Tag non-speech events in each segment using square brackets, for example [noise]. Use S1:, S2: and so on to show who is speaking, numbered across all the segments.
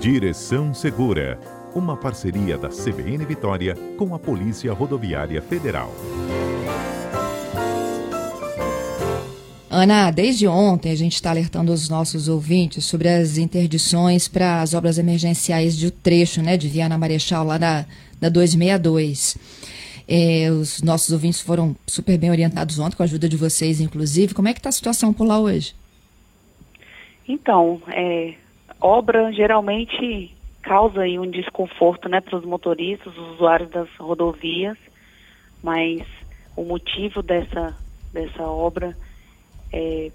S1: Direção Segura, uma parceria da CBN Vitória com a Polícia Rodoviária Federal.
S2: Ana, desde ontem a gente está alertando os nossos ouvintes sobre as interdições para as obras emergenciais de um trecho né, de Viana Marechal, lá da, da 262. É, os nossos ouvintes foram super bem orientados ontem, com a ajuda de vocês, inclusive. Como é que está a situação por lá hoje?
S3: Então, é, obra geralmente causa aí um desconforto né, para os motoristas, os usuários das rodovias, mas o motivo dessa, dessa obra é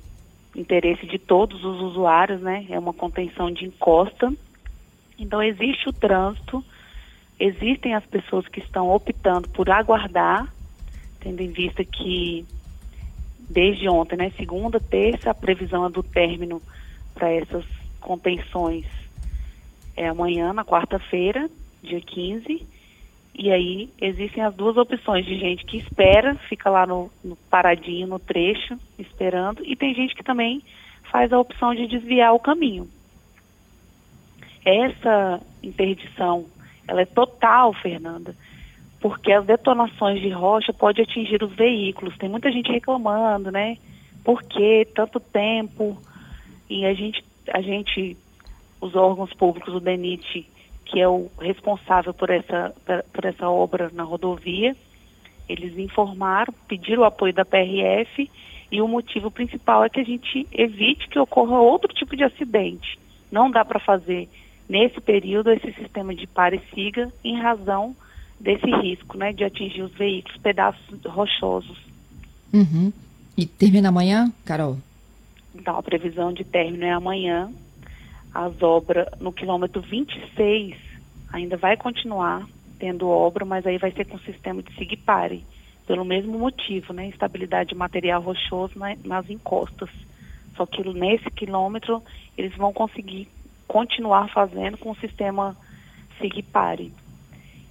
S3: interesse de todos os usuários, né? É uma contenção de encosta. Então existe o trânsito, existem as pessoas que estão optando por aguardar, tendo em vista que desde ontem, né, segunda, terça, a previsão é do término para essas contenções é amanhã, na quarta-feira, dia 15. E aí existem as duas opções de gente que espera, fica lá no, no, paradinho, no trecho, esperando, e tem gente que também faz a opção de desviar o caminho. Essa interdição, ela é total, Fernanda, porque as detonações de rocha podem atingir os veículos. Tem muita gente reclamando, né? Por que tanto tempo? E a gente, a gente os órgãos públicos, o DENIT, que é o responsável por essa, por essa obra na rodovia, eles informaram, pediram o apoio da PRF e o motivo principal é que a gente evite que ocorra outro tipo de acidente. Não dá para fazer nesse período esse sistema de pare e siga em razão desse risco, né, de atingir os veículos, pedaços rochosos.
S2: Uhum. E termina amanhã, Carol?
S3: Então, a previsão de término é amanhã, as obras no quilômetro 26 ainda vai continuar tendo obra, mas aí vai ser com sistema de SIGPARE, pelo mesmo motivo, né? Estabilidade de material rochoso na, nas encostas. Só que nesse quilômetro eles vão conseguir continuar fazendo com o sistema SIGPARE.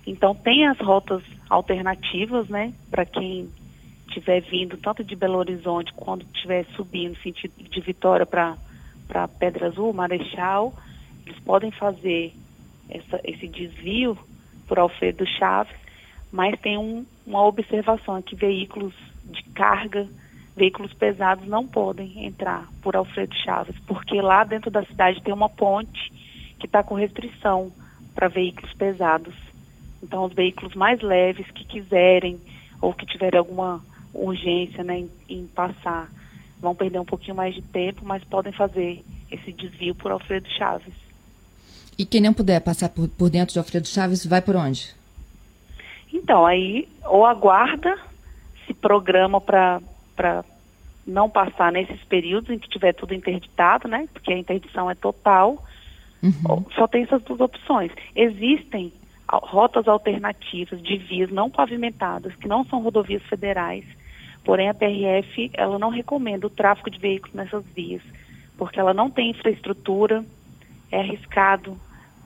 S3: Então tem as rotas alternativas, né? Para quem estiver vindo tanto de Belo Horizonte quando estiver subindo sentido de Vitória para Pedra Azul, Marechal, eles podem fazer essa, esse desvio por Alfredo Chaves, mas tem um, uma observação aqui, veículos de carga, veículos pesados não podem entrar por Alfredo Chaves, porque lá dentro da cidade tem uma ponte que está com restrição para veículos pesados. Então, os veículos mais leves que quiserem ou que tiverem alguma urgência né, em, em passar vão perder um pouquinho mais de tempo, mas podem fazer esse desvio por Alfredo Chaves.
S2: E quem não puder passar por, por dentro de Alfredo Chaves, vai por onde?
S3: Então, aí ou aguarda, se programa para não passar nesses períodos em que tiver tudo interditado, né? Porque a interdição é total. Uhum. Só tem essas duas opções. Existem rotas alternativas de vias não pavimentadas, que não são rodovias federais, Porém, a PRF ela não recomenda o tráfego de veículos nessas vias, porque ela não tem infraestrutura, é arriscado,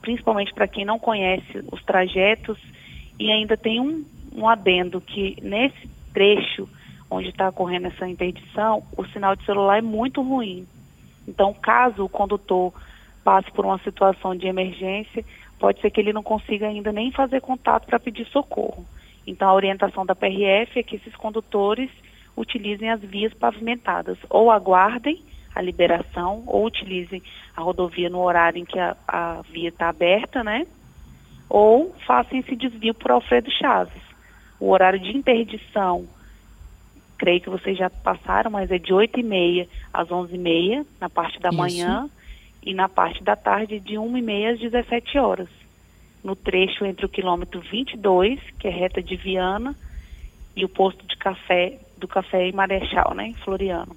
S3: principalmente para quem não conhece os trajetos, e ainda tem um, um adendo que nesse trecho onde está ocorrendo essa interdição, o sinal de celular é muito ruim. Então, caso o condutor passe por uma situação de emergência, pode ser que ele não consiga ainda nem fazer contato para pedir socorro. Então, a orientação da PRF é que esses condutores utilizem as vias pavimentadas, ou aguardem a liberação, ou utilizem a rodovia no horário em que a, a via está aberta, né? Ou façam esse desvio por Alfredo Chaves. O horário de interdição, creio que vocês já passaram, mas é de 8h30 às 11h30, na parte da Isso. manhã, e na parte da tarde, de 1h30 às 17 horas. No trecho entre o quilômetro 22, que é reta de Viana, e o posto de café do Café e Marechal, né, em Floriano.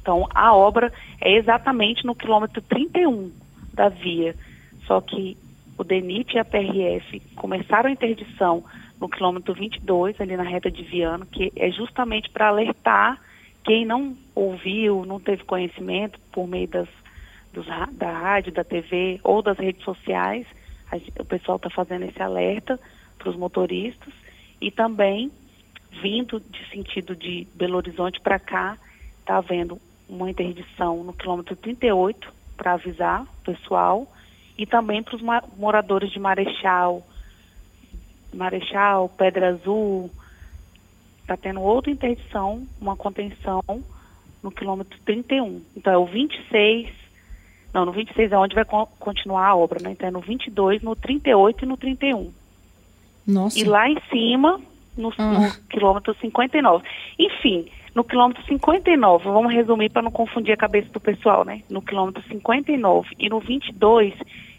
S3: Então, a obra é exatamente no quilômetro 31 da via, só que o DENIT e a PRF começaram a interdição no quilômetro 22, ali na reta de Viano, que é justamente para alertar quem não ouviu, não teve conhecimento por meio das, dos, da rádio, da TV ou das redes sociais, a, o pessoal está fazendo esse alerta para os motoristas e também vindo de sentido de Belo Horizonte para cá, está havendo uma interdição no quilômetro 38 para avisar o pessoal e também para os moradores de Marechal, Marechal, Pedra Azul, está tendo outra interdição, uma contenção no quilômetro 31. Então é o 26, não, no 26 é onde vai continuar a obra, né? Então é no 22, no 38 e no 31.
S2: Nossa.
S3: E lá em cima, no, ah. no quilômetro 59. Enfim, no quilômetro 59, vamos resumir para não confundir a cabeça do pessoal, né? No quilômetro 59 e no 22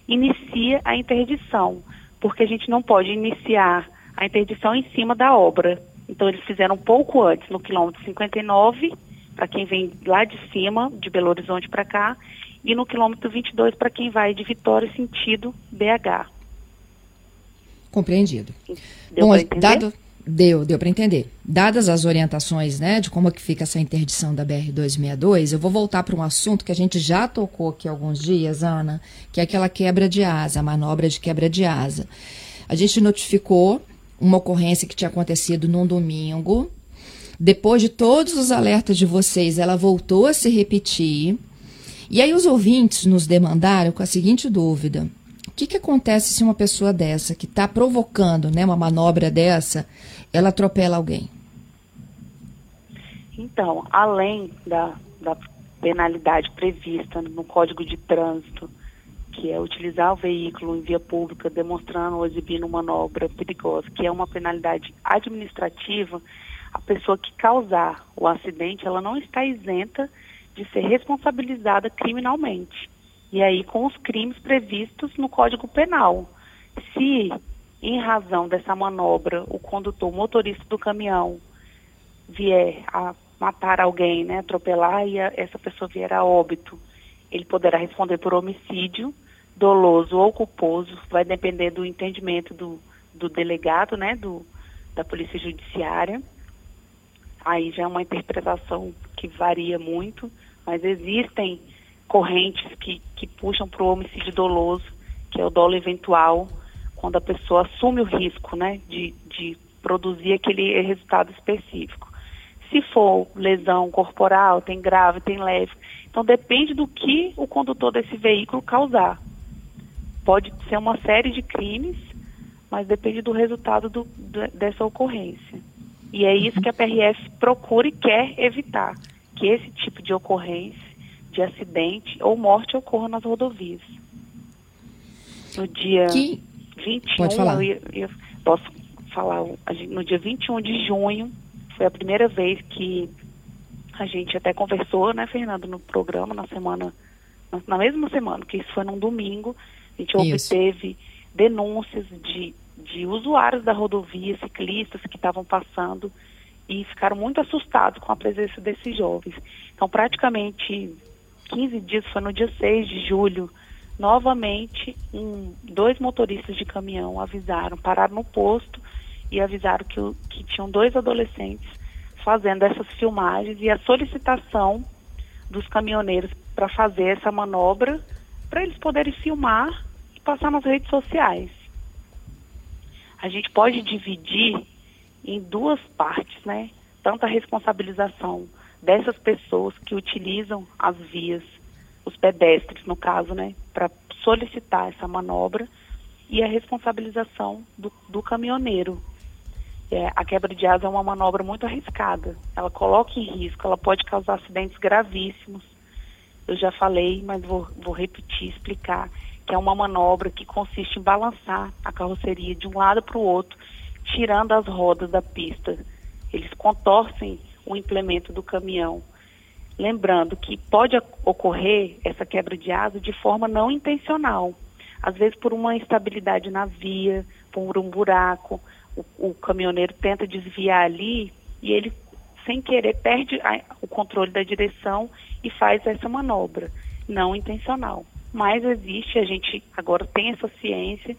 S3: inicia a interdição, porque a gente não pode iniciar a interdição em cima da obra. Então eles fizeram um pouco antes, no quilômetro 59, para quem vem lá de cima, de Belo Horizonte para cá, e no quilômetro 22 para quem vai de Vitória sentido BH.
S2: Compreendido. Deu Bom, dado deu, deu para entender. Dadas as orientações, né, de como é que fica essa interdição da BR 262, eu vou voltar para um assunto que a gente já tocou aqui alguns dias, Ana, que é aquela quebra de asa, a manobra de quebra de asa. A gente notificou uma ocorrência que tinha acontecido num domingo. Depois de todos os alertas de vocês, ela voltou a se repetir. E aí os ouvintes nos demandaram com a seguinte dúvida: que, que acontece se uma pessoa dessa, que está provocando né, uma manobra dessa, ela atropela alguém?
S3: Então, além da, da penalidade prevista no Código de Trânsito que é utilizar o veículo em via pública demonstrando ou exibindo manobra perigosa, que é uma penalidade administrativa, a pessoa que causar o acidente, ela não está isenta de ser responsabilizada criminalmente. E aí com os crimes previstos no Código Penal. Se, em razão dessa manobra, o condutor, o motorista do caminhão, vier a matar alguém, né, atropelar e a, essa pessoa vier a óbito, ele poderá responder por homicídio doloso ou culposo, vai depender do entendimento do, do delegado, né, do, da Polícia Judiciária. Aí já é uma interpretação que varia muito, mas existem correntes que, que puxam para o homicídio doloso, que é o dolo eventual, quando a pessoa assume o risco, né, de, de produzir aquele resultado específico. Se for lesão corporal, tem grave, tem leve. Então depende do que o condutor desse veículo causar pode ser uma série de crimes, mas depende do resultado do, dessa ocorrência. E é isso que a PRF procura e quer evitar, que esse tipo de ocorrência, de acidente ou morte ocorra nas rodovias. No dia que... 21,
S2: Pode falar.
S3: Eu, eu posso falar, no dia 21 de junho, foi a primeira vez que a gente até conversou, né, Fernando, no programa, na semana, na mesma semana, que isso foi num domingo, a gente Isso. obteve denúncias de, de usuários da rodovia, ciclistas que estavam passando e ficaram muito assustados com a presença desses jovens. Então, praticamente 15 dias, foi no dia 6 de julho, novamente, um, dois motoristas de caminhão avisaram, pararam no posto e avisaram que, que tinham dois adolescentes fazendo essas filmagens e a solicitação dos caminhoneiros para fazer essa manobra, para eles poderem filmar passar nas redes sociais. A gente pode dividir em duas partes, né? Tanto a responsabilização dessas pessoas que utilizam as vias, os pedestres, no caso, né, para solicitar essa manobra, e a responsabilização do, do caminhoneiro. É, a quebra de asa é uma manobra muito arriscada. Ela coloca em risco, ela pode causar acidentes gravíssimos. Eu já falei, mas vou, vou repetir, explicar que é uma manobra que consiste em balançar a carroceria de um lado para o outro, tirando as rodas da pista. Eles contorcem o implemento do caminhão. Lembrando que pode ocorrer essa quebra de asa de forma não intencional. Às vezes por uma instabilidade na via, por um buraco, o, o caminhoneiro tenta desviar ali e ele, sem querer, perde a, o controle da direção e faz essa manobra não intencional mas existe, a gente agora tem essa ciência,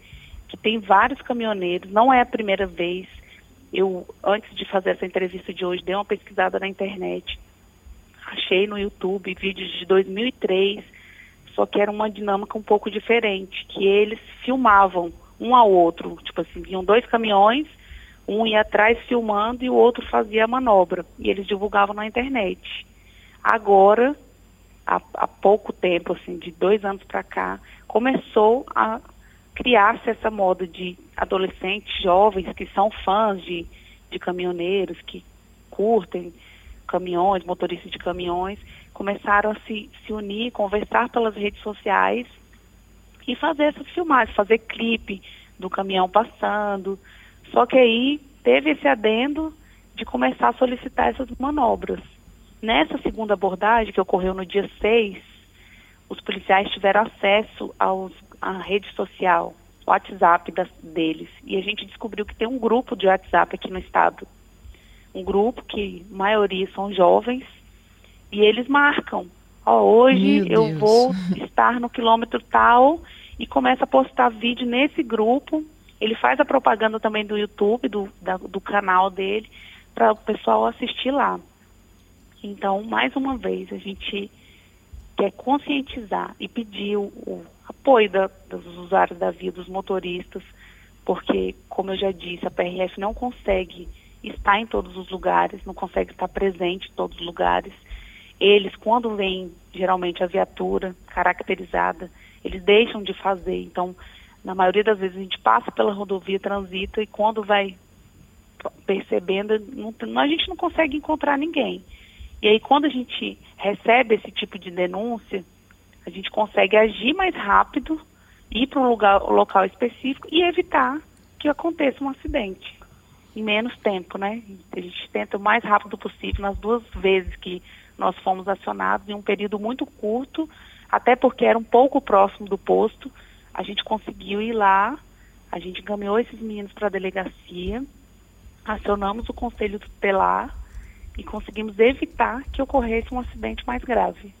S3: que tem vários caminhoneiros, não é a primeira vez. Eu, antes de fazer essa entrevista de hoje, dei uma pesquisada na internet, achei no YouTube vídeos de 2003, só que era uma dinâmica um pouco diferente, que eles filmavam um ao outro, tipo assim, vinham dois caminhões, um ia atrás filmando e o outro fazia a manobra, e eles divulgavam na internet. Agora, há, há pouco tempo, assim, de dois anos para cá, começou a criar-se essa moda de adolescentes jovens que são fãs de, de caminhoneiros, que curtem caminhões, motoristas de caminhões, começaram a se, se unir, conversar pelas redes sociais e fazer essas filmagens, fazer clipe do caminhão passando. Só que aí teve esse adendo de começar a solicitar essas manobras. Nessa segunda abordagem, que ocorreu no dia 6, os policiais tiveram acesso aos, à rede social, WhatsApp das, deles. E a gente descobriu que tem um grupo de WhatsApp aqui no estado. Um grupo que a maioria são jovens. E eles marcam. Ó, hoje eu vou [laughs] estar no quilômetro tal e começa a postar vídeo nesse grupo. Ele faz a propaganda também do YouTube, do, da, do canal dele, para o pessoal assistir lá. Então, mais uma vez, a gente quer conscientizar e pedir o, o apoio da, dos usuários da via, dos motoristas, porque, como eu já disse, a PRF não consegue estar em todos os lugares, não consegue estar presente em todos os lugares. Eles, quando vem geralmente a viatura caracterizada, eles deixam de fazer. Então, na maioria das vezes a gente passa pela rodovia, transita e quando vai percebendo, não, a gente não consegue encontrar ninguém. E aí, quando a gente recebe esse tipo de denúncia, a gente consegue agir mais rápido, ir para um lugar, local específico e evitar que aconteça um acidente em menos tempo, né? A gente tenta o mais rápido possível, nas duas vezes que nós fomos acionados, em um período muito curto, até porque era um pouco próximo do posto, a gente conseguiu ir lá, a gente encaminhou esses meninos para a delegacia, acionamos o conselho tutelar e conseguimos evitar que ocorresse um acidente mais grave.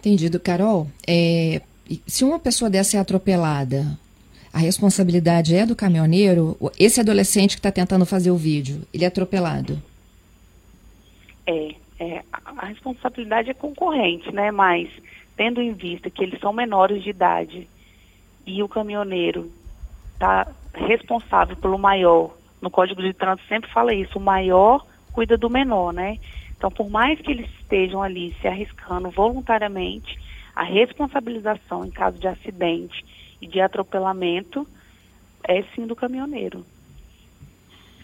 S2: Entendido, Carol. É, se uma pessoa dessa é atropelada, a responsabilidade é do caminhoneiro? Esse adolescente que está tentando fazer o vídeo, ele é atropelado?
S3: É, é, a responsabilidade é concorrente, né? Mas tendo em vista que eles são menores de idade e o caminhoneiro está responsável pelo maior no Código de Trânsito sempre fala isso, o maior cuida do menor, né? Então, por mais que eles estejam ali se arriscando voluntariamente, a responsabilização em caso de acidente e de atropelamento é sim do caminhoneiro.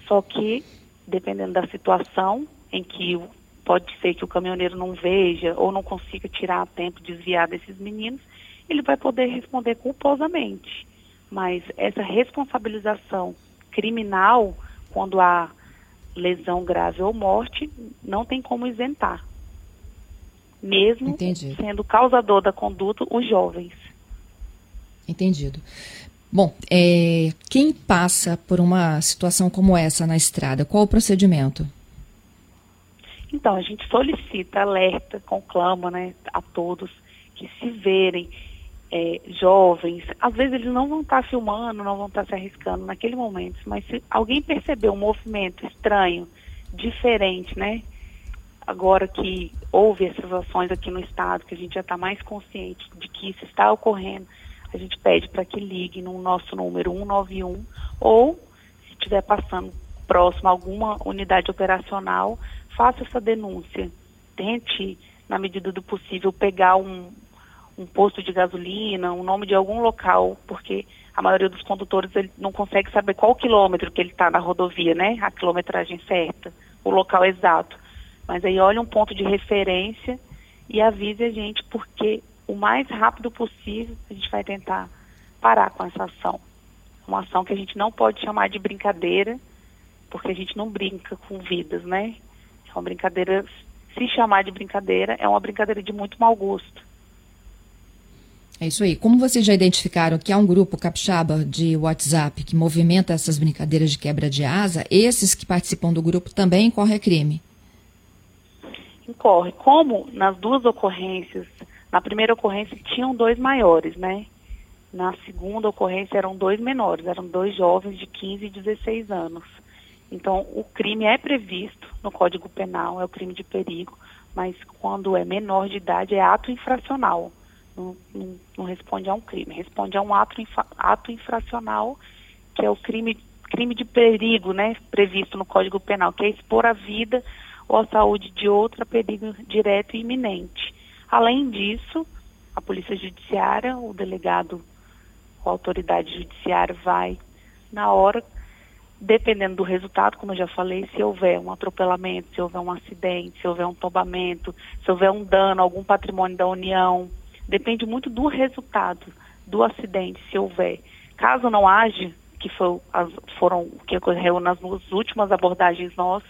S3: Só que, dependendo da situação em que pode ser que o caminhoneiro não veja ou não consiga tirar a tempo, desviar desses meninos, ele vai poder responder culposamente. Mas essa responsabilização criminal, quando há lesão grave ou morte, não tem como isentar. Mesmo Entendi. sendo causador da conduta os jovens.
S2: Entendido. Bom, é, quem passa por uma situação como essa na estrada, qual o procedimento?
S3: Então, a gente solicita, alerta, conclama né, a todos que se verem é, jovens, às vezes eles não vão estar tá filmando, não vão estar tá se arriscando naquele momento, mas se alguém perceber um movimento estranho, diferente, né? Agora que houve essas ações aqui no estado, que a gente já está mais consciente de que isso está ocorrendo, a gente pede para que ligue no nosso número 191 ou, se estiver passando próximo a alguma unidade operacional, faça essa denúncia. Tente, na medida do possível, pegar um, um posto de gasolina, um nome de algum local, porque a maioria dos condutores ele não consegue saber qual quilômetro que ele está na rodovia, né? A quilometragem certa, o local exato. Mas aí olha um ponto de referência e avise a gente, porque o mais rápido possível a gente vai tentar parar com essa ação. Uma ação que a gente não pode chamar de brincadeira, porque a gente não brinca com vidas, né? É uma brincadeira, se chamar de brincadeira, é uma brincadeira de muito mau gosto.
S2: É isso aí. Como vocês já identificaram que há um grupo capixaba de WhatsApp que movimenta essas brincadeiras de quebra de asa, esses que participam do grupo também incorrem crime?
S3: Incorre. Como nas duas ocorrências, na primeira ocorrência tinham dois maiores, né? Na segunda ocorrência eram dois menores, eram dois jovens de 15 e 16 anos. Então, o crime é previsto no Código Penal, é o crime de perigo, mas quando é menor de idade é ato infracional não, não, responde a um crime, responde a um ato, ato infracional, que é o crime, crime de perigo, né, previsto no Código Penal, que é expor a vida ou a saúde de outro a perigo direto e iminente. Além disso, a Polícia Judiciária, o delegado a autoridade judiciária vai, na hora, dependendo do resultado, como eu já falei, se houver um atropelamento, se houver um acidente, se houver um tombamento, se houver um dano, algum patrimônio da União, depende muito do resultado do acidente, se houver. Caso não haja, que foi, as, foram o que ocorreu nas últimas abordagens nossas,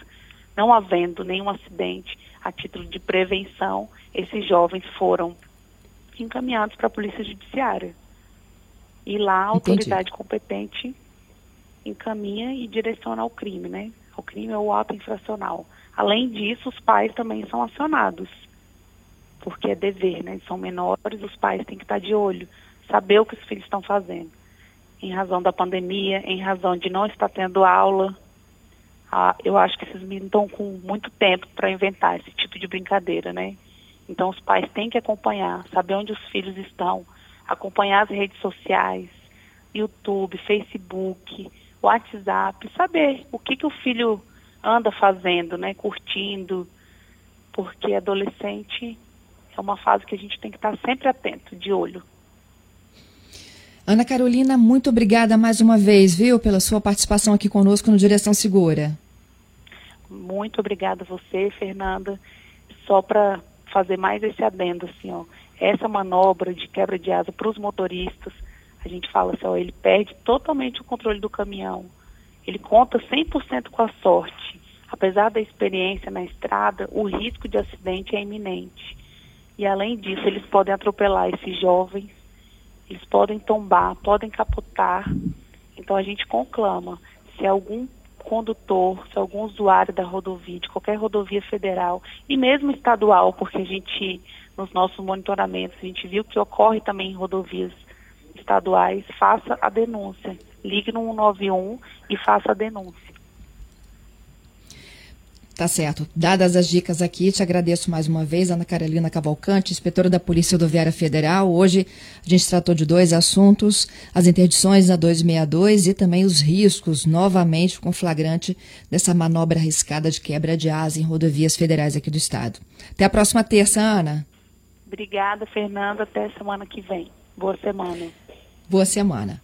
S3: não havendo nenhum acidente a título de prevenção, esses jovens foram encaminhados para a Polícia Judiciária. E lá a autoridade Entendi. competente encaminha e direciona ao crime, né? Ao crime ou ato infracional. Além disso, os pais também são acionados, porque é dever, né? São menores, os pais têm que estar de olho, saber o que os filhos estão fazendo. Em razão da pandemia, em razão de não estar tendo aula, ah, eu acho que esses meninos estão com muito tempo para inventar esse tipo de brincadeira, né? Então os pais têm que acompanhar, saber onde os filhos estão, acompanhar as redes sociais, YouTube, Facebook, WhatsApp, saber o que, que o filho anda fazendo, né? Curtindo, porque adolescente é uma fase que a gente tem que estar sempre atento, de olho.
S2: Ana Carolina, muito obrigada mais uma vez, viu, pela sua participação aqui conosco no Direção Segura.
S3: Muito obrigada a você, Fernanda. Só para fazer mais esse adendo, assim, ó, essa manobra de quebra de asa para os motoristas, a gente fala assim, ó, ele perde totalmente o controle do caminhão. Ele conta 100% com a sorte. Apesar da experiência na estrada, o risco de acidente é iminente. E além disso, eles podem atropelar esses jovens eles podem tombar, podem capotar. Então a gente conclama, se algum condutor, se algum usuário da rodovia, de qualquer rodovia federal e mesmo estadual, porque a gente, nos nossos monitoramentos, a gente viu que ocorre também em rodovias estaduais, faça a denúncia. Ligue no 191 e faça a denúncia.
S2: Tá certo. Dadas as dicas aqui, te agradeço mais uma vez, Ana Carolina Cavalcante, inspetora da Polícia Rodoviária Federal. Hoje a gente tratou de dois assuntos: as interdições na 262 e também os riscos, novamente com flagrante dessa manobra arriscada de quebra de asa em rodovias federais aqui do estado. Até a próxima terça, Ana.
S3: Obrigada, Fernanda. Até semana que vem. Boa semana.
S2: Boa semana.